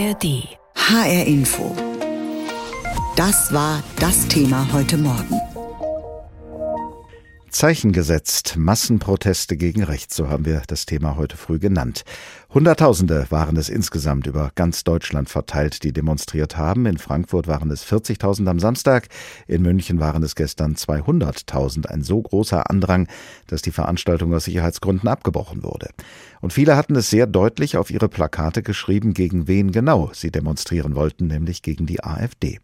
ARD. HR Info. Das war das Thema heute Morgen. Zeichen gesetzt, Massenproteste gegen rechts, so haben wir das Thema heute früh genannt. Hunderttausende waren es insgesamt über ganz Deutschland verteilt, die demonstriert haben. In Frankfurt waren es 40.000 am Samstag, in München waren es gestern 200.000. Ein so großer Andrang, dass die Veranstaltung aus Sicherheitsgründen abgebrochen wurde. Und viele hatten es sehr deutlich auf ihre Plakate geschrieben, gegen wen genau sie demonstrieren wollten, nämlich gegen die AfD.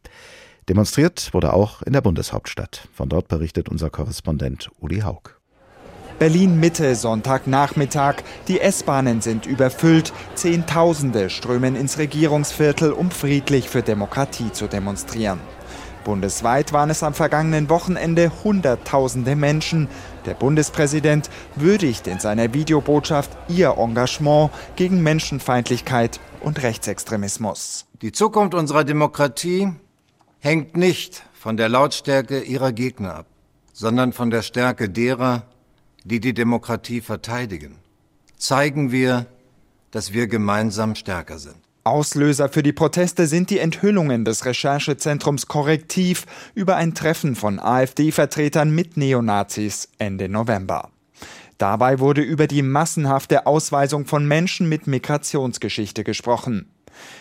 Demonstriert wurde auch in der Bundeshauptstadt. Von dort berichtet unser Korrespondent Uli Haug. Berlin Mitte, Sonntagnachmittag. Die S-Bahnen sind überfüllt. Zehntausende strömen ins Regierungsviertel, um friedlich für Demokratie zu demonstrieren. Bundesweit waren es am vergangenen Wochenende Hunderttausende Menschen. Der Bundespräsident würdigt in seiner Videobotschaft ihr Engagement gegen Menschenfeindlichkeit und Rechtsextremismus. Die Zukunft unserer Demokratie hängt nicht von der Lautstärke ihrer Gegner ab, sondern von der Stärke derer, die die Demokratie verteidigen. Zeigen wir, dass wir gemeinsam stärker sind. Auslöser für die Proteste sind die Enthüllungen des Recherchezentrums Korrektiv über ein Treffen von AfD-Vertretern mit Neonazis Ende November. Dabei wurde über die massenhafte Ausweisung von Menschen mit Migrationsgeschichte gesprochen.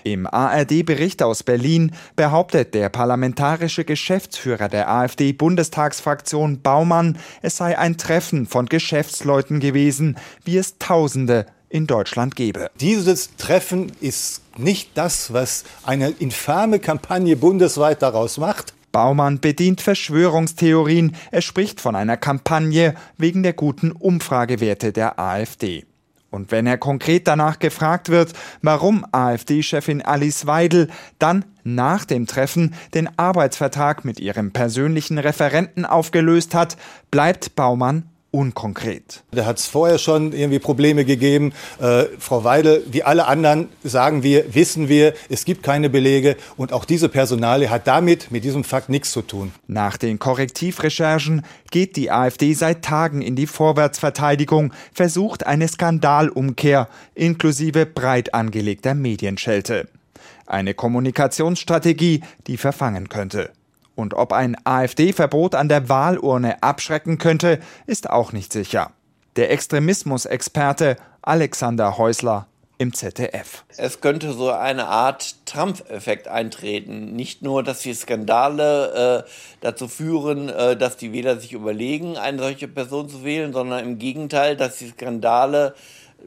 Im ARD-Bericht aus Berlin behauptet der parlamentarische Geschäftsführer der AfD-Bundestagsfraktion Baumann, es sei ein Treffen von Geschäftsleuten gewesen, wie es Tausende in Deutschland gebe. Dieses Treffen ist nicht das, was eine infame Kampagne bundesweit daraus macht. Baumann bedient Verschwörungstheorien. Er spricht von einer Kampagne wegen der guten Umfragewerte der AfD. Und wenn er konkret danach gefragt wird, warum AfD-Chefin Alice Weidel dann nach dem Treffen den Arbeitsvertrag mit ihrem persönlichen Referenten aufgelöst hat, bleibt Baumann unkonkret. Da hat es vorher schon irgendwie Probleme gegeben. Äh, Frau Weidel, wie alle anderen sagen wir, wissen wir, es gibt keine Belege und auch diese Personale hat damit mit diesem Fakt nichts zu tun. Nach den Korrektivrecherchen geht die AfD seit Tagen in die Vorwärtsverteidigung, versucht eine Skandalumkehr inklusive breit angelegter Medienschelte. Eine Kommunikationsstrategie, die verfangen könnte. Und ob ein AfD-Verbot an der Wahlurne abschrecken könnte, ist auch nicht sicher. Der Extremismusexperte Alexander Häusler im ZDF. Es könnte so eine Art Trump-Effekt eintreten. Nicht nur, dass die Skandale äh, dazu führen, äh, dass die Wähler sich überlegen, eine solche Person zu wählen, sondern im Gegenteil, dass die Skandale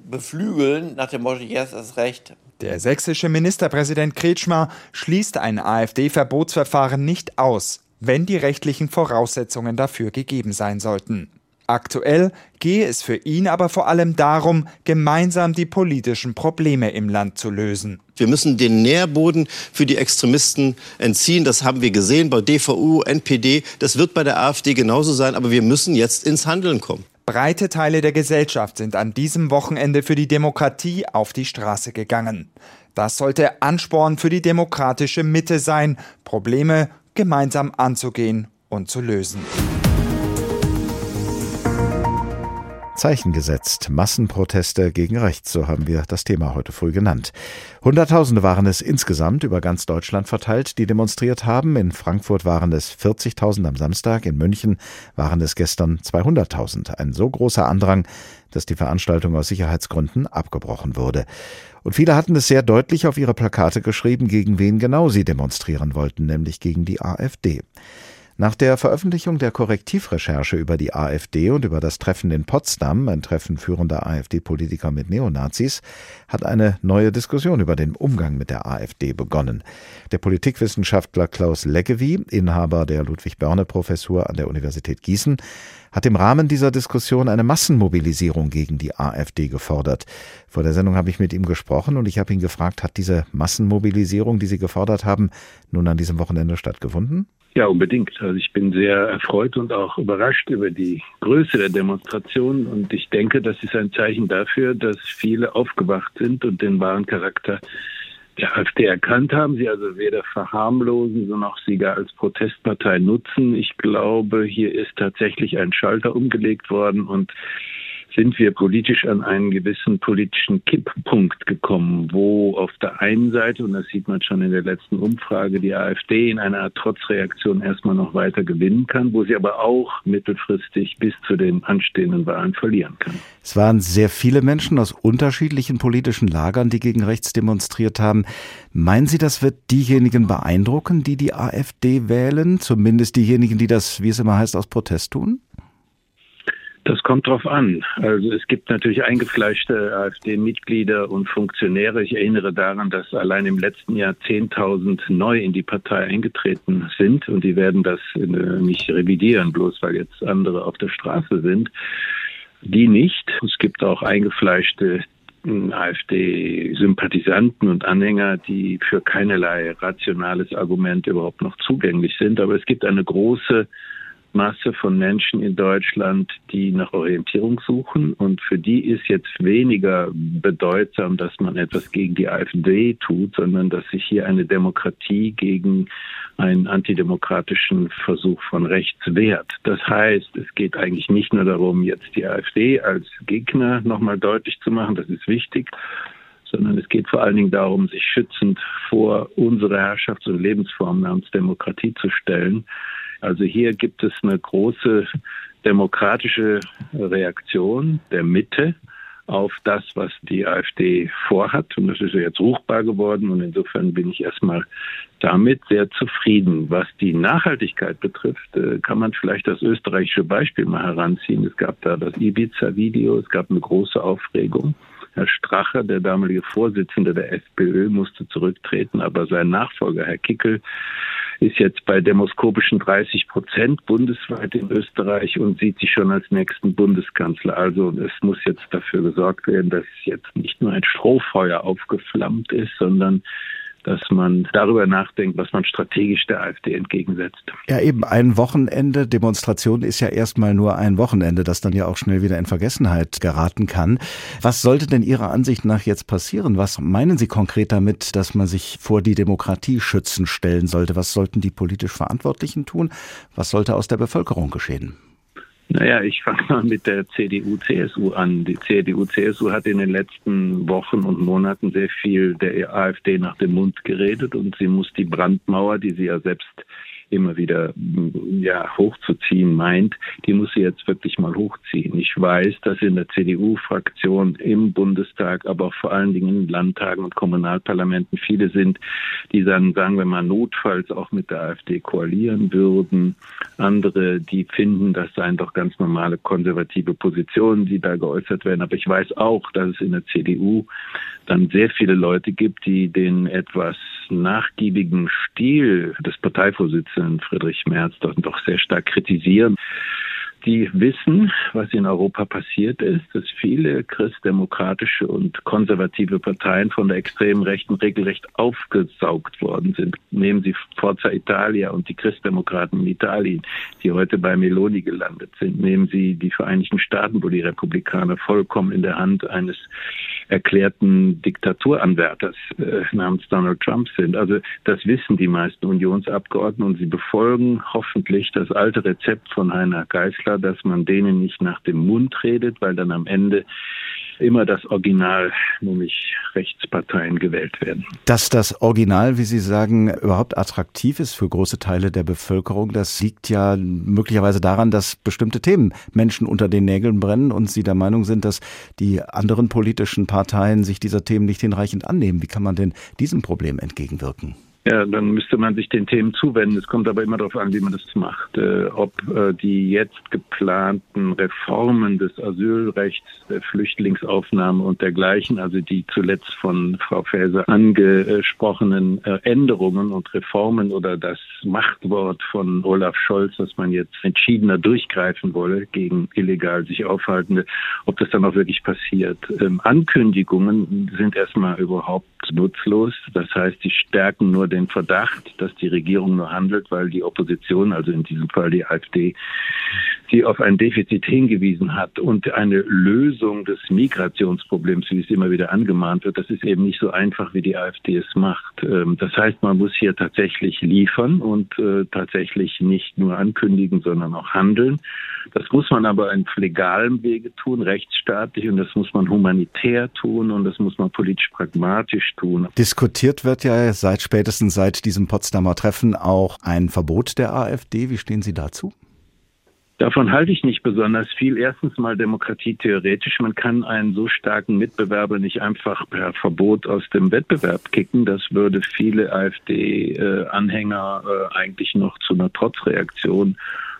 beflügeln nach dem Motto, yes, ist recht, der sächsische Ministerpräsident Kretschmer schließt ein AfD-Verbotsverfahren nicht aus, wenn die rechtlichen Voraussetzungen dafür gegeben sein sollten. Aktuell gehe es für ihn aber vor allem darum, gemeinsam die politischen Probleme im Land zu lösen. Wir müssen den Nährboden für die Extremisten entziehen. Das haben wir gesehen bei DVU, NPD. Das wird bei der AfD genauso sein. Aber wir müssen jetzt ins Handeln kommen. Breite Teile der Gesellschaft sind an diesem Wochenende für die Demokratie auf die Straße gegangen. Das sollte Ansporn für die demokratische Mitte sein, Probleme gemeinsam anzugehen und zu lösen. Zeichen gesetzt. Massenproteste gegen rechts, so haben wir das Thema heute früh genannt. Hunderttausende waren es insgesamt über ganz Deutschland verteilt, die demonstriert haben. In Frankfurt waren es 40.000 am Samstag, in München waren es gestern 200.000. Ein so großer Andrang, dass die Veranstaltung aus Sicherheitsgründen abgebrochen wurde. Und viele hatten es sehr deutlich auf ihre Plakate geschrieben, gegen wen genau sie demonstrieren wollten, nämlich gegen die AfD. Nach der Veröffentlichung der Korrektivrecherche über die AfD und über das Treffen in Potsdam, ein Treffen führender AfD-Politiker mit Neonazis, hat eine neue Diskussion über den Umgang mit der AfD begonnen. Der Politikwissenschaftler Klaus Leggevi, Inhaber der Ludwig-Börne-Professur an der Universität Gießen, hat im Rahmen dieser Diskussion eine Massenmobilisierung gegen die AfD gefordert. Vor der Sendung habe ich mit ihm gesprochen und ich habe ihn gefragt, hat diese Massenmobilisierung, die Sie gefordert haben, nun an diesem Wochenende stattgefunden? Ja, unbedingt. Also ich bin sehr erfreut und auch überrascht über die Größe der Demonstration und ich denke, das ist ein Zeichen dafür, dass viele aufgewacht sind und den wahren Charakter der AfD erkannt haben, sie also weder verharmlosen, auch sie gar als Protestpartei nutzen. Ich glaube, hier ist tatsächlich ein Schalter umgelegt worden und sind wir politisch an einen gewissen politischen Kipppunkt gekommen, wo auf der einen Seite, und das sieht man schon in der letzten Umfrage, die AfD in einer Trotzreaktion erstmal noch weiter gewinnen kann, wo sie aber auch mittelfristig bis zu den anstehenden Wahlen verlieren kann. Es waren sehr viele Menschen aus unterschiedlichen politischen Lagern, die gegen rechts demonstriert haben. Meinen Sie, das wird diejenigen beeindrucken, die die AfD wählen? Zumindest diejenigen, die das, wie es immer heißt, aus Protest tun? Das kommt drauf an. Also es gibt natürlich eingefleischte AfD-Mitglieder und Funktionäre. Ich erinnere daran, dass allein im letzten Jahr 10.000 neu in die Partei eingetreten sind und die werden das äh, nicht revidieren, bloß weil jetzt andere auf der Straße sind. Die nicht. Es gibt auch eingefleischte hm, AfD-Sympathisanten und Anhänger, die für keinerlei rationales Argument überhaupt noch zugänglich sind. Aber es gibt eine große Masse von Menschen in Deutschland, die nach Orientierung suchen. Und für die ist jetzt weniger bedeutsam, dass man etwas gegen die AfD tut, sondern dass sich hier eine Demokratie gegen einen antidemokratischen Versuch von rechts wehrt. Das heißt, es geht eigentlich nicht nur darum, jetzt die AfD als Gegner nochmal deutlich zu machen, das ist wichtig, sondern es geht vor allen Dingen darum, sich schützend vor unsere Herrschafts- und Lebensform namens Demokratie zu stellen. Also hier gibt es eine große demokratische Reaktion der Mitte auf das, was die AfD vorhat. Und das ist ja jetzt ruchbar geworden. Und insofern bin ich erstmal damit sehr zufrieden. Was die Nachhaltigkeit betrifft, äh, kann man vielleicht das österreichische Beispiel mal heranziehen. Es gab da das Ibiza-Video, es gab eine große Aufregung. Herr Strache, der damalige Vorsitzende der FPÖ, musste zurücktreten, aber sein Nachfolger, Herr Kickel, ist jetzt bei demoskopischen 30 Prozent bundesweit in Österreich und sieht sich schon als nächsten Bundeskanzler. Also es muss jetzt dafür gesorgt werden, dass jetzt nicht nur ein Strohfeuer aufgeflammt ist, sondern dass man darüber nachdenkt, was man strategisch der AfD entgegensetzt. Ja, eben ein Wochenende Demonstration ist ja erstmal nur ein Wochenende, das dann ja auch schnell wieder in Vergessenheit geraten kann. Was sollte denn Ihrer Ansicht nach jetzt passieren? Was meinen Sie konkret damit, dass man sich vor die Demokratie schützen stellen sollte? Was sollten die politisch Verantwortlichen tun? Was sollte aus der Bevölkerung geschehen? Naja, ich fange mal mit der CDU-CSU an. Die CDU-CSU hat in den letzten Wochen und Monaten sehr viel der AfD nach dem Mund geredet und sie muss die Brandmauer, die sie ja selbst immer wieder ja, hochzuziehen meint, die muss sie jetzt wirklich mal hochziehen. Ich weiß, dass in der CDU-Fraktion im Bundestag, aber auch vor allen Dingen in Landtagen und Kommunalparlamenten viele sind, die dann, sagen wir mal, notfalls auch mit der AfD koalieren würden. Andere, die finden, das seien doch ganz normale konservative Positionen, die da geäußert werden. Aber ich weiß auch, dass es in der CDU dann sehr viele Leute gibt, die den etwas nachgiebigen Stil des Parteivorsitzenden Friedrich Merz doch, doch sehr stark kritisieren die wissen, was in Europa passiert ist, dass viele christdemokratische und konservative Parteien von der extremen Rechten regelrecht aufgesaugt worden sind. Nehmen Sie Forza Italia und die Christdemokraten in Italien, die heute bei Meloni gelandet sind. Nehmen Sie die Vereinigten Staaten, wo die Republikaner vollkommen in der Hand eines erklärten Diktaturanwärters äh, namens Donald Trump sind. Also das wissen die meisten Unionsabgeordneten und sie befolgen hoffentlich das alte Rezept von Heiner Geißler, dass man denen nicht nach dem Mund redet, weil dann am Ende immer das Original, nämlich Rechtsparteien gewählt werden. Dass das Original, wie Sie sagen, überhaupt attraktiv ist für große Teile der Bevölkerung, das liegt ja möglicherweise daran, dass bestimmte Themen Menschen unter den Nägeln brennen und Sie der Meinung sind, dass die anderen politischen Parteien sich dieser Themen nicht hinreichend annehmen. Wie kann man denn diesem Problem entgegenwirken? Ja, dann müsste man sich den Themen zuwenden. Es kommt aber immer darauf an, wie man das macht. Äh, ob äh, die jetzt geplanten Reformen des Asylrechts, der Flüchtlingsaufnahme und dergleichen, also die zuletzt von Frau Faeser angesprochenen äh, Änderungen und Reformen oder das Machtwort von Olaf Scholz, dass man jetzt entschiedener durchgreifen wolle gegen illegal sich Aufhaltende, ob das dann auch wirklich passiert. Ähm, Ankündigungen sind erstmal überhaupt nutzlos. Das heißt, sie stärken nur den Verdacht, dass die Regierung nur handelt, weil die Opposition, also in diesem Fall die AfD, sie auf ein Defizit hingewiesen hat. Und eine Lösung des Migrationsproblems, wie es immer wieder angemahnt wird, das ist eben nicht so einfach, wie die AfD es macht. Ähm, das heißt, man muss hier tatsächlich liefern und äh, tatsächlich nicht nur ankündigen, sondern auch handeln. Das muss man aber in legalem Wege tun, rechtsstaatlich, und das muss man humanitär tun und das muss man politisch pragmatisch tun. Diskutiert wird ja seit spätestens seit diesem Potsdamer Treffen auch ein Verbot der AfD. Wie stehen Sie dazu? Davon halte ich nicht besonders viel. Erstens mal Demokratie theoretisch. Man kann einen so starken Mitbewerber nicht einfach per Verbot aus dem Wettbewerb kicken. Das würde viele AfD-Anhänger äh, eigentlich noch zu einer Trotzreaktion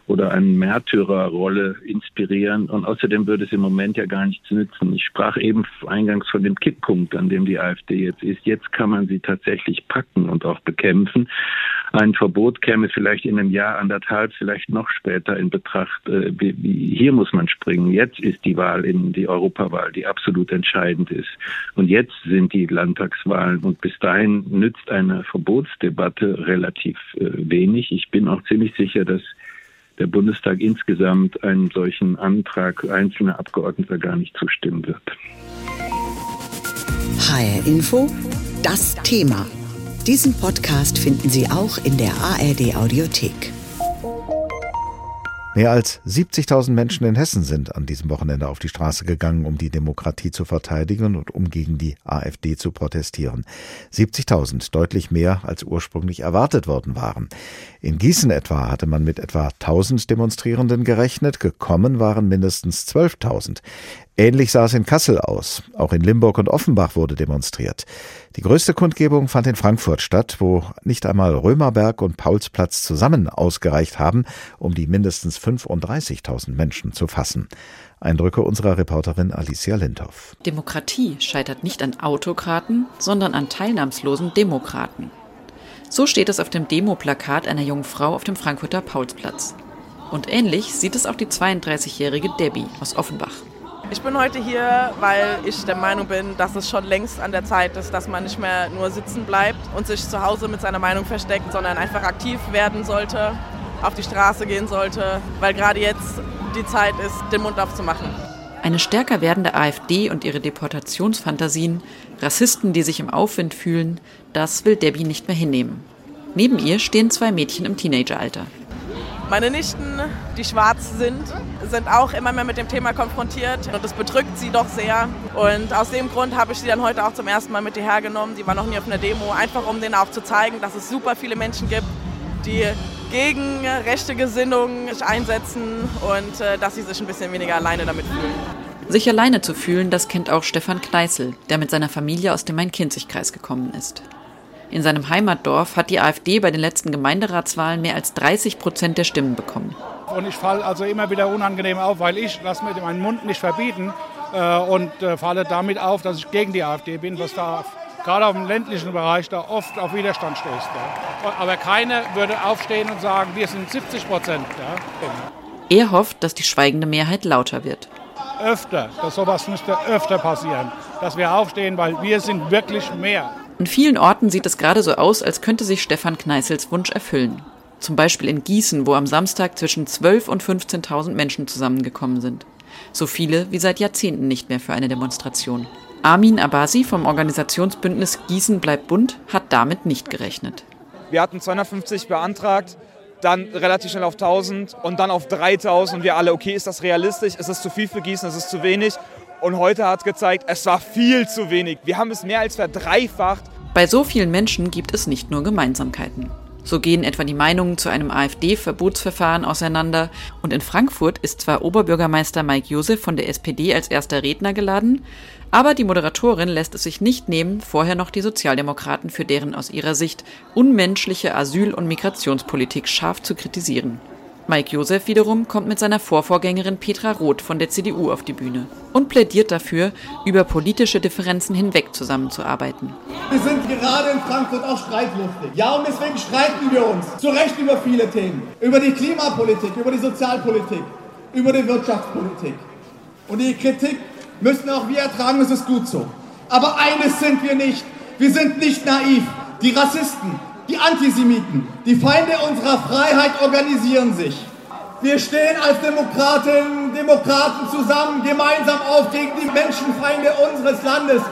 oder eine Märtyrerrolle inspirieren. Und außerdem würde es im Moment ja gar nichts nützen. Ich sprach eben eingangs von dem Kipppunkt, an dem die AfD jetzt ist. Jetzt kann man sie tatsächlich packen und auch bekämpfen. Ein Verbot käme vielleicht in einem Jahr, anderthalb, vielleicht noch später in Betracht. Äh, hier muss man springen. Jetzt ist die Wahl in die Europawahl, die absolut entscheidend ist. Und jetzt sind die Landtagswahlen. Und bis dahin nützt eine Verbotsdebatte relativ äh, wenig. Ich bin auch ziemlich sicher, dass der Bundestag insgesamt einem solchen Antrag einzelner Abgeordneter gar nicht zustimmen wird. HR Info, das Thema. Diesen Podcast finden Sie auch in der ARD Audiothek. Mehr als 70.000 Menschen in Hessen sind an diesem Wochenende auf die Straße gegangen, um die Demokratie zu verteidigen und um gegen die AfD zu protestieren. 70.000, deutlich mehr als ursprünglich erwartet worden waren. In Gießen etwa hatte man mit etwa 1000 Demonstrierenden gerechnet, gekommen waren mindestens 12.000. Ähnlich sah es in Kassel aus. Auch in Limburg und Offenbach wurde demonstriert. Die größte Kundgebung fand in Frankfurt statt, wo nicht einmal Römerberg und Paulsplatz zusammen ausgereicht haben, um die mindestens 35.000 Menschen zu fassen. Eindrücke unserer Reporterin Alicia Lindhoff. Demokratie scheitert nicht an Autokraten, sondern an teilnahmslosen Demokraten. So steht es auf dem Demoplakat einer jungen Frau auf dem Frankfurter Paulsplatz. Und ähnlich sieht es auch die 32-jährige Debbie aus Offenbach. Ich bin heute hier, weil ich der Meinung bin, dass es schon längst an der Zeit ist, dass man nicht mehr nur sitzen bleibt und sich zu Hause mit seiner Meinung versteckt, sondern einfach aktiv werden sollte, auf die Straße gehen sollte, weil gerade jetzt die Zeit ist, den Mund aufzumachen. Eine stärker werdende AfD und ihre Deportationsfantasien, Rassisten, die sich im Aufwind fühlen, das will Debbie nicht mehr hinnehmen. Neben ihr stehen zwei Mädchen im Teenageralter. Meine Nichten, die schwarz sind, sind auch immer mehr mit dem Thema konfrontiert und das bedrückt sie doch sehr. Und aus dem Grund habe ich sie dann heute auch zum ersten Mal mit hierher genommen. Die war noch nie auf einer Demo, einfach um denen auch zu zeigen, dass es super viele Menschen gibt, die gegen rechte Gesinnung sich einsetzen und äh, dass sie sich ein bisschen weniger alleine damit fühlen. Sich alleine zu fühlen, das kennt auch Stefan Kneißl, der mit seiner Familie aus dem Main-Kinzig-Kreis gekommen ist. In seinem Heimatdorf hat die AfD bei den letzten Gemeinderatswahlen mehr als 30 Prozent der Stimmen bekommen. Und ich falle also immer wieder unangenehm auf, weil ich lasse mir meinen Mund nicht verbieten äh, und äh, falle damit auf, dass ich gegen die AfD bin, was da gerade auf dem ländlichen Bereich da oft auf Widerstand stößt. Ja. Aber keiner würde aufstehen und sagen, wir sind 70 Prozent. Ja. Er hofft, dass die schweigende Mehrheit lauter wird. Öfter, dass sowas müsste öfter passieren, dass wir aufstehen, weil wir sind wirklich mehr. An vielen Orten sieht es gerade so aus, als könnte sich Stefan Kneißels Wunsch erfüllen. Zum Beispiel in Gießen, wo am Samstag zwischen 12.000 und 15.000 Menschen zusammengekommen sind. So viele wie seit Jahrzehnten nicht mehr für eine Demonstration. Armin Abasi vom Organisationsbündnis Gießen bleibt bunt hat damit nicht gerechnet. Wir hatten 250 beantragt, dann relativ schnell auf 1000 und dann auf 3000 und wir alle, okay, ist das realistisch? Ist es zu viel für Gießen? Ist es zu wenig? Und heute hat es gezeigt, es war viel zu wenig. Wir haben es mehr als verdreifacht. Bei so vielen Menschen gibt es nicht nur Gemeinsamkeiten. So gehen etwa die Meinungen zu einem AfD-Verbotsverfahren auseinander. Und in Frankfurt ist zwar Oberbürgermeister Mike Josef von der SPD als erster Redner geladen, aber die Moderatorin lässt es sich nicht nehmen, vorher noch die Sozialdemokraten für deren aus ihrer Sicht unmenschliche Asyl- und Migrationspolitik scharf zu kritisieren. Mike Josef wiederum kommt mit seiner Vorvorgängerin Petra Roth von der CDU auf die Bühne und plädiert dafür, über politische Differenzen hinweg zusammenzuarbeiten. Wir sind gerade in Frankfurt auch streitlustig. Ja, und deswegen streiten wir uns zu Recht über viele Themen. Über die Klimapolitik, über die Sozialpolitik, über die Wirtschaftspolitik. Und die Kritik müssen auch wir ertragen, das ist gut so. Aber eines sind wir nicht, Wir sind nicht naiv. Die Rassisten, die Antisemiten, die Feinde unserer Freiheit organisieren sich. Wir stehen als Demokratinnen und Demokraten zusammen, gemeinsam auf gegen die Menschenfeinde unseres Landes.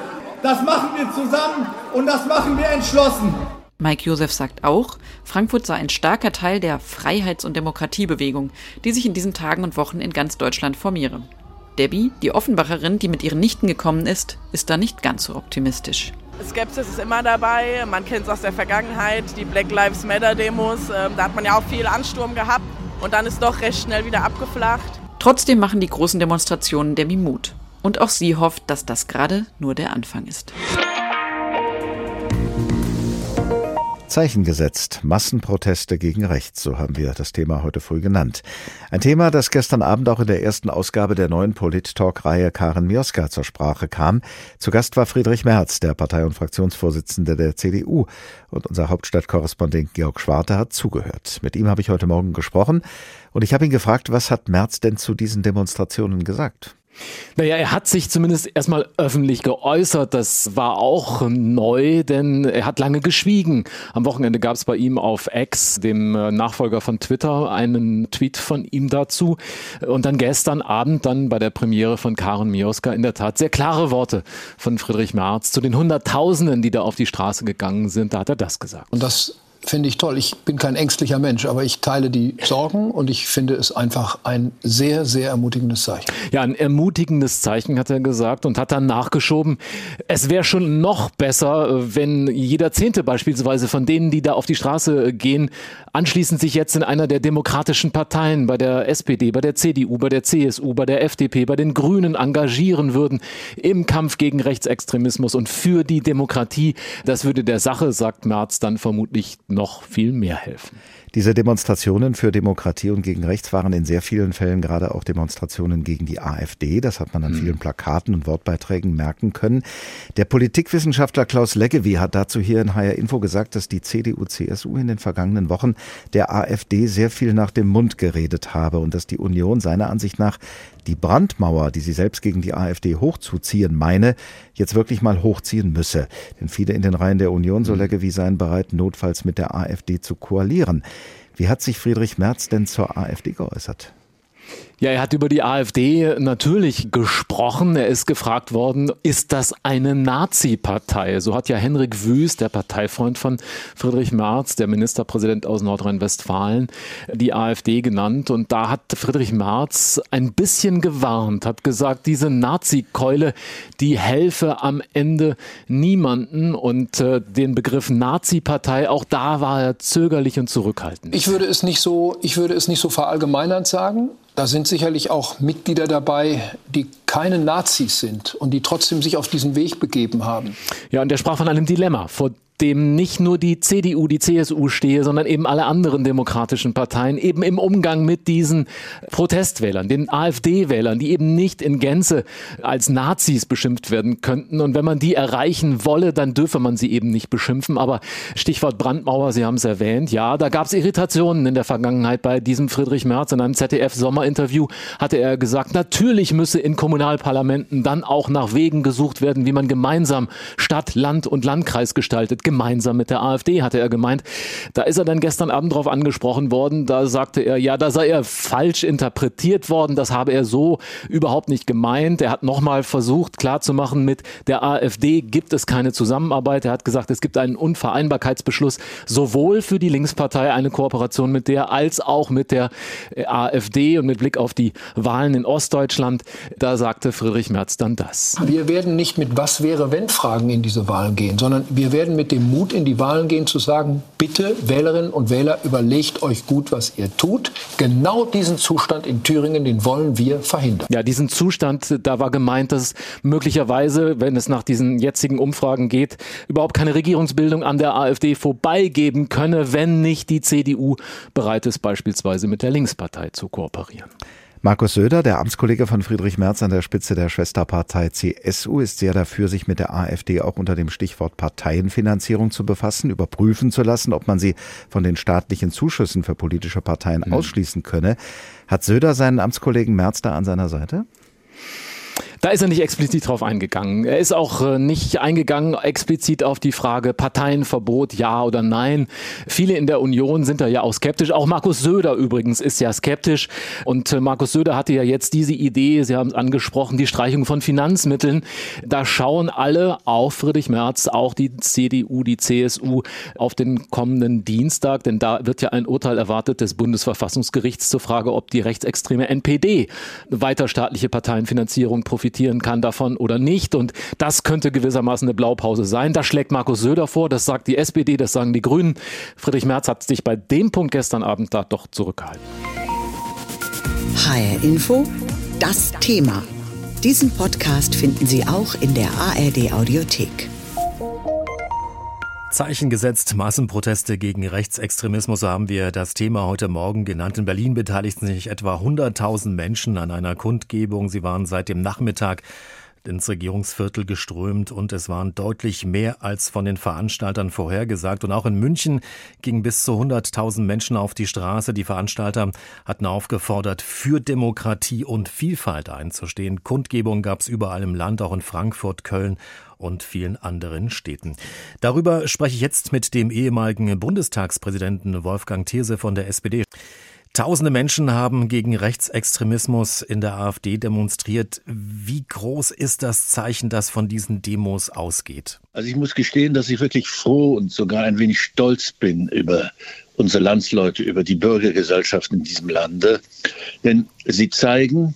Das machen wir zusammen und das machen wir entschlossen. Mike Josef sagt auch, Frankfurt sei ein starker Teil der Freiheits- und Demokratiebewegung, die sich in diesen Tagen und Wochen in ganz Deutschland formiere. Debbie, die Offenbacherin, die mit ihren Nichten gekommen ist, ist da nicht ganz so optimistisch. Skepsis ist immer dabei. Man kennt es aus der Vergangenheit, die Black Lives Matter Demos. Ähm, da hat man ja auch viel Ansturm gehabt und dann ist doch recht schnell wieder abgeflacht. Trotzdem machen die großen Demonstrationen Debbie Mut. Und auch sie hofft, dass das gerade nur der Anfang ist. Zeichen gesetzt. Massenproteste gegen rechts, so haben wir das Thema heute früh genannt. Ein Thema, das gestern Abend auch in der ersten Ausgabe der neuen Polit-Talk-Reihe Karen Mioska zur Sprache kam. Zu Gast war Friedrich Merz, der Partei- und Fraktionsvorsitzende der CDU. Und unser Hauptstadtkorrespondent Georg Schwarte hat zugehört. Mit ihm habe ich heute Morgen gesprochen und ich habe ihn gefragt, was hat Merz denn zu diesen Demonstrationen gesagt? Naja, er hat sich zumindest erstmal öffentlich geäußert. Das war auch neu, denn er hat lange geschwiegen. Am Wochenende gab es bei ihm auf X, dem äh, Nachfolger von Twitter, einen Tweet von ihm dazu. Und dann gestern Abend, dann bei der Premiere von Karen Mioska, in der Tat sehr klare Worte von Friedrich Merz zu den Hunderttausenden, die da auf die Straße gegangen sind. Da hat er das gesagt. Und das finde ich toll. Ich bin kein ängstlicher Mensch, aber ich teile die Sorgen und ich finde es einfach ein sehr, sehr ermutigendes Zeichen. Ja, ein ermutigendes Zeichen hat er gesagt und hat dann nachgeschoben. Es wäre schon noch besser, wenn jeder Zehnte beispielsweise von denen, die da auf die Straße gehen, anschließend sich jetzt in einer der demokratischen Parteien, bei der SPD, bei der CDU, bei der CSU, bei der FDP, bei den Grünen engagieren würden im Kampf gegen Rechtsextremismus und für die Demokratie. Das würde der Sache, sagt Merz, dann vermutlich noch viel mehr helfen. Diese Demonstrationen für Demokratie und gegen Rechts waren in sehr vielen Fällen gerade auch Demonstrationen gegen die AfD. Das hat man an vielen Plakaten und Wortbeiträgen merken können. Der Politikwissenschaftler Klaus Leggevi hat dazu hier in HR Info gesagt, dass die CDU-CSU in den vergangenen Wochen der AfD sehr viel nach dem Mund geredet habe und dass die Union seiner Ansicht nach die Brandmauer, die sie selbst gegen die AfD hochzuziehen meine, jetzt wirklich mal hochziehen müsse. Denn viele in den Reihen der Union, so Leggevi, seien bereit, notfalls mit der AfD zu koalieren. Wie hat sich Friedrich Merz denn zur AfD geäußert? Ja, er hat über die AfD natürlich gesprochen. Er ist gefragt worden, ist das eine Nazi-Partei? So hat ja Henrik Wüst, der Parteifreund von Friedrich Merz, der Ministerpräsident aus Nordrhein-Westfalen, die AfD genannt. Und da hat Friedrich Merz ein bisschen gewarnt, hat gesagt, diese Nazi-Keule, die helfe am Ende niemanden. Und äh, den Begriff Nazi-Partei, auch da war er zögerlich und zurückhaltend. Ich würde es nicht so, ich würde es nicht so verallgemeinernd sagen. Da sind sicherlich auch Mitglieder dabei, die keine Nazis sind und die trotzdem sich auf diesen Weg begeben haben. Ja, und er sprach von einem Dilemma, vor dem nicht nur die CDU, die CSU stehe, sondern eben alle anderen demokratischen Parteien, eben im Umgang mit diesen Protestwählern, den AfD-Wählern, die eben nicht in Gänze als Nazis beschimpft werden könnten. Und wenn man die erreichen wolle, dann dürfe man sie eben nicht beschimpfen. Aber Stichwort Brandmauer, Sie haben es erwähnt, ja, da gab es Irritationen in der Vergangenheit bei diesem Friedrich Merz. In einem ZDF-Sommerinterview hatte er gesagt, natürlich müsse in Kommunalparlamenten dann auch nach Wegen gesucht werden, wie man gemeinsam Stadt, Land und Landkreis gestaltet gemeinsam mit der AfD, hatte er gemeint. Da ist er dann gestern Abend darauf angesprochen worden. Da sagte er, ja, da sei er falsch interpretiert worden. Das habe er so überhaupt nicht gemeint. Er hat nochmal versucht klarzumachen, mit der AfD gibt es keine Zusammenarbeit. Er hat gesagt, es gibt einen Unvereinbarkeitsbeschluss, sowohl für die Linkspartei eine Kooperation mit der, als auch mit der AfD und mit Blick auf die Wahlen in Ostdeutschland. Da sagte Friedrich Merz dann das. Wir werden nicht mit Was wäre wenn Fragen in diese Wahlen gehen, sondern wir werden mit dem Mut in die Wahlen gehen zu sagen, bitte Wählerinnen und Wähler, überlegt euch gut, was ihr tut. Genau diesen Zustand in Thüringen, den wollen wir verhindern. Ja, diesen Zustand, da war gemeint, dass möglicherweise, wenn es nach diesen jetzigen Umfragen geht, überhaupt keine Regierungsbildung an der AfD vorbeigeben könne, wenn nicht die CDU bereit ist, beispielsweise mit der Linkspartei zu kooperieren. Markus Söder, der Amtskollege von Friedrich Merz an der Spitze der Schwesterpartei CSU, ist sehr dafür, sich mit der AfD auch unter dem Stichwort Parteienfinanzierung zu befassen, überprüfen zu lassen, ob man sie von den staatlichen Zuschüssen für politische Parteien mhm. ausschließen könne. Hat Söder seinen Amtskollegen Merz da an seiner Seite? Da ist er nicht explizit drauf eingegangen. Er ist auch äh, nicht eingegangen explizit auf die Frage Parteienverbot, ja oder nein. Viele in der Union sind da ja auch skeptisch. Auch Markus Söder übrigens ist ja skeptisch. Und äh, Markus Söder hatte ja jetzt diese Idee, Sie haben es angesprochen, die Streichung von Finanzmitteln. Da schauen alle auf Friedrich Merz, auch die CDU, die CSU, auf den kommenden Dienstag. Denn da wird ja ein Urteil erwartet des Bundesverfassungsgerichts zur Frage, ob die rechtsextreme NPD weiter staatliche Parteienfinanzierung profitieren kann davon oder nicht. Und das könnte gewissermaßen eine Blaupause sein. Das schlägt Markus Söder vor, das sagt die SPD, das sagen die Grünen. Friedrich Merz hat sich bei dem Punkt gestern Abend da doch zurückgehalten. HR Info, das Thema. Diesen Podcast finden Sie auch in der ARD Audiothek. Zeichen gesetzt, Massenproteste gegen Rechtsextremismus, so haben wir das Thema heute Morgen genannt. In Berlin beteiligten sich etwa 100.000 Menschen an einer Kundgebung. Sie waren seit dem Nachmittag ins Regierungsviertel geströmt und es waren deutlich mehr als von den Veranstaltern vorhergesagt. Und auch in München gingen bis zu 100.000 Menschen auf die Straße. Die Veranstalter hatten aufgefordert, für Demokratie und Vielfalt einzustehen. Kundgebungen gab es überall im Land, auch in Frankfurt, Köln und vielen anderen Städten. Darüber spreche ich jetzt mit dem ehemaligen Bundestagspräsidenten Wolfgang Thierse von der SPD. Tausende Menschen haben gegen Rechtsextremismus in der AfD demonstriert. Wie groß ist das Zeichen, das von diesen Demos ausgeht? Also ich muss gestehen, dass ich wirklich froh und sogar ein wenig stolz bin über unsere Landsleute, über die Bürgergesellschaft in diesem Lande. Denn sie zeigen,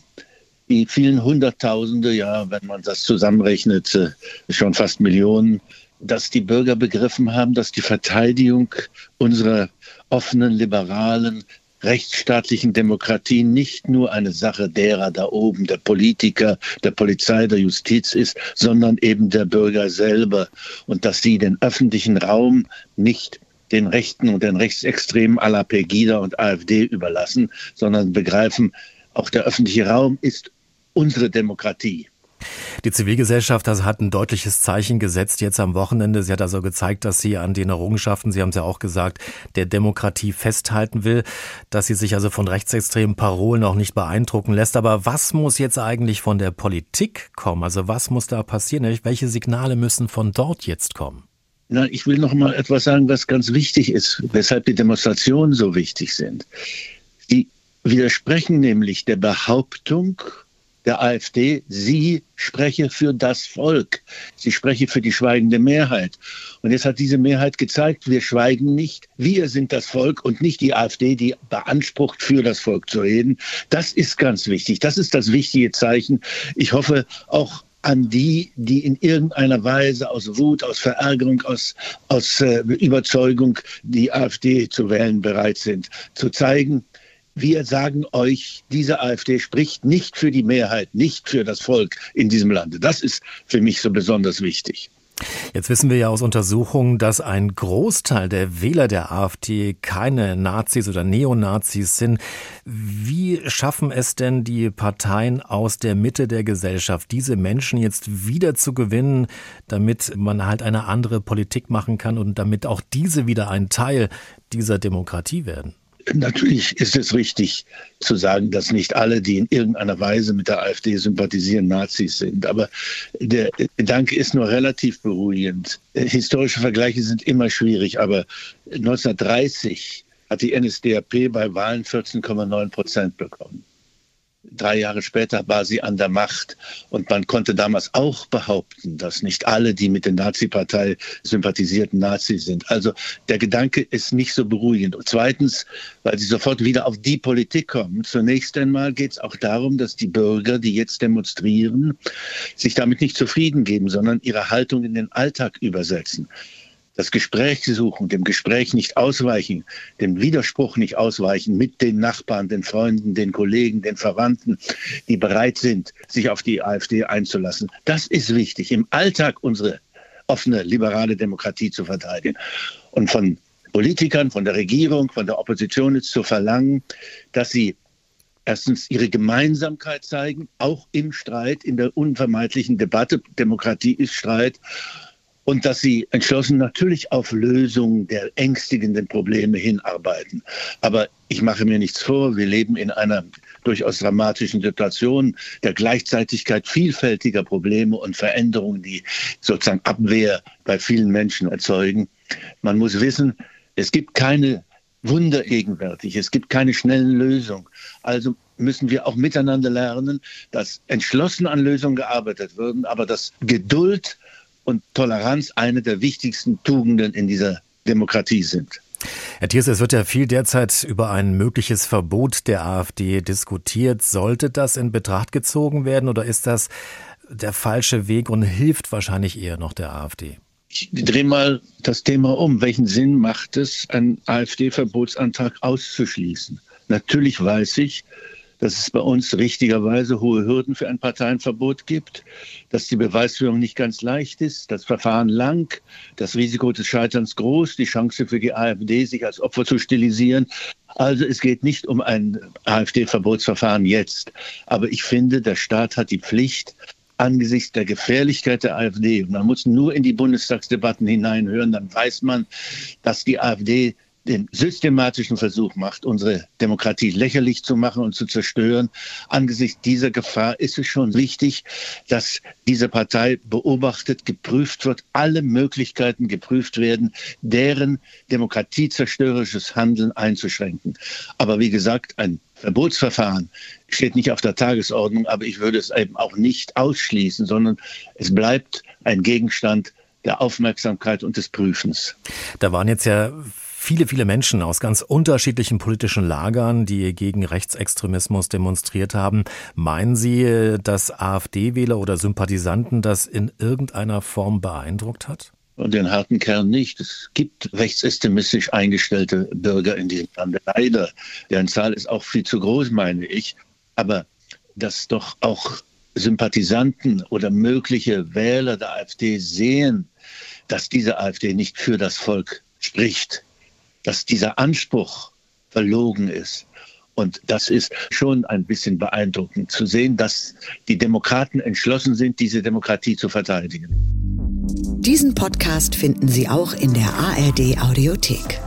die vielen Hunderttausende, ja, wenn man das zusammenrechnet, äh, schon fast Millionen, dass die Bürger begriffen haben, dass die Verteidigung unserer offenen, liberalen, rechtsstaatlichen Demokratie nicht nur eine Sache derer da oben, der Politiker, der Polizei, der Justiz ist, sondern eben der Bürger selber. Und dass sie den öffentlichen Raum nicht den Rechten und den Rechtsextremen la Pegida und AfD überlassen, sondern begreifen, auch der öffentliche Raum ist unsere Demokratie. Die Zivilgesellschaft hat ein deutliches Zeichen gesetzt jetzt am Wochenende. Sie hat also gezeigt, dass sie an den Errungenschaften, Sie haben es ja auch gesagt, der Demokratie festhalten will, dass sie sich also von rechtsextremen Parolen auch nicht beeindrucken lässt. Aber was muss jetzt eigentlich von der Politik kommen? Also was muss da passieren? Welche Signale müssen von dort jetzt kommen? Na, ich will noch mal etwas sagen, was ganz wichtig ist, weshalb die Demonstrationen so wichtig sind. Die widersprechen nämlich der Behauptung, der AfD, sie spreche für das Volk, sie spreche für die schweigende Mehrheit. Und jetzt hat diese Mehrheit gezeigt, wir schweigen nicht, wir sind das Volk und nicht die AfD, die beansprucht, für das Volk zu reden. Das ist ganz wichtig, das ist das wichtige Zeichen. Ich hoffe auch an die, die in irgendeiner Weise aus Wut, aus Verärgerung, aus, aus äh, Überzeugung die AfD zu wählen bereit sind, zu zeigen, wir sagen euch, diese AfD spricht nicht für die Mehrheit, nicht für das Volk in diesem Lande. Das ist für mich so besonders wichtig. Jetzt wissen wir ja aus Untersuchungen, dass ein Großteil der Wähler der AfD keine Nazis oder Neonazis sind. Wie schaffen es denn die Parteien aus der Mitte der Gesellschaft, diese Menschen jetzt wieder zu gewinnen, damit man halt eine andere Politik machen kann und damit auch diese wieder ein Teil dieser Demokratie werden? Natürlich ist es richtig zu sagen, dass nicht alle, die in irgendeiner Weise mit der AfD sympathisieren, Nazis sind. Aber der Gedanke ist nur relativ beruhigend. Historische Vergleiche sind immer schwierig, aber 1930 hat die NSDAP bei Wahlen 14,9 Prozent bekommen. Drei Jahre später war sie an der Macht und man konnte damals auch behaupten, dass nicht alle, die mit der Nazi-Partei sympathisierten, Nazis sind. Also der Gedanke ist nicht so beruhigend. Und zweitens, weil sie sofort wieder auf die Politik kommen. Zunächst einmal geht es auch darum, dass die Bürger, die jetzt demonstrieren, sich damit nicht zufrieden geben, sondern ihre Haltung in den Alltag übersetzen das Gespräch suchen, dem Gespräch nicht ausweichen, dem Widerspruch nicht ausweichen mit den Nachbarn, den Freunden, den Kollegen, den Verwandten, die bereit sind, sich auf die AfD einzulassen. Das ist wichtig, im Alltag unsere offene, liberale Demokratie zu verteidigen. Und von Politikern, von der Regierung, von der Opposition ist zu verlangen, dass sie erstens ihre Gemeinsamkeit zeigen, auch im Streit, in der unvermeidlichen Debatte. Demokratie ist Streit und dass sie entschlossen natürlich auf Lösungen der ängstigenden Probleme hinarbeiten. Aber ich mache mir nichts vor, wir leben in einer durchaus dramatischen Situation der Gleichzeitigkeit vielfältiger Probleme und Veränderungen, die sozusagen Abwehr bei vielen Menschen erzeugen. Man muss wissen, es gibt keine Wunder gegenwärtig, es gibt keine schnellen Lösungen. Also müssen wir auch miteinander lernen, dass entschlossen an Lösungen gearbeitet wird, aber dass Geduld und Toleranz eine der wichtigsten Tugenden in dieser Demokratie sind. Herr Thiers, es wird ja viel derzeit über ein mögliches Verbot der AfD diskutiert. Sollte das in Betracht gezogen werden oder ist das der falsche Weg und hilft wahrscheinlich eher noch der AfD? Ich drehe mal das Thema um. Welchen Sinn macht es, einen AfD-Verbotsantrag auszuschließen? Natürlich weiß ich, dass es bei uns richtigerweise hohe Hürden für ein Parteienverbot gibt, dass die Beweisführung nicht ganz leicht ist, das Verfahren lang, das Risiko des Scheiterns groß, die Chance für die AfD, sich als Opfer zu stilisieren. Also es geht nicht um ein AfD-Verbotsverfahren jetzt. Aber ich finde, der Staat hat die Pflicht, angesichts der Gefährlichkeit der AfD, man muss nur in die Bundestagsdebatten hineinhören, dann weiß man, dass die AfD den systematischen Versuch macht, unsere Demokratie lächerlich zu machen und zu zerstören. Angesichts dieser Gefahr ist es schon wichtig, dass diese Partei beobachtet, geprüft wird, alle Möglichkeiten geprüft werden, deren demokratiezerstörerisches Handeln einzuschränken. Aber wie gesagt, ein Verbotsverfahren steht nicht auf der Tagesordnung, aber ich würde es eben auch nicht ausschließen, sondern es bleibt ein Gegenstand der Aufmerksamkeit und des Prüfens. Da waren jetzt ja viele, viele Menschen aus ganz unterschiedlichen politischen Lagern, die gegen Rechtsextremismus demonstriert haben. Meinen Sie, dass AfD-Wähler oder Sympathisanten das in irgendeiner Form beeindruckt hat? Den harten Kern nicht. Es gibt rechtsextremistisch eingestellte Bürger in diesem Land. Leider. Deren Zahl ist auch viel zu groß, meine ich. Aber dass doch auch Sympathisanten oder mögliche Wähler der AfD sehen, dass diese AfD nicht für das Volk spricht, dass dieser Anspruch verlogen ist. Und das ist schon ein bisschen beeindruckend zu sehen, dass die Demokraten entschlossen sind, diese Demokratie zu verteidigen. Diesen Podcast finden Sie auch in der ARD Audiothek.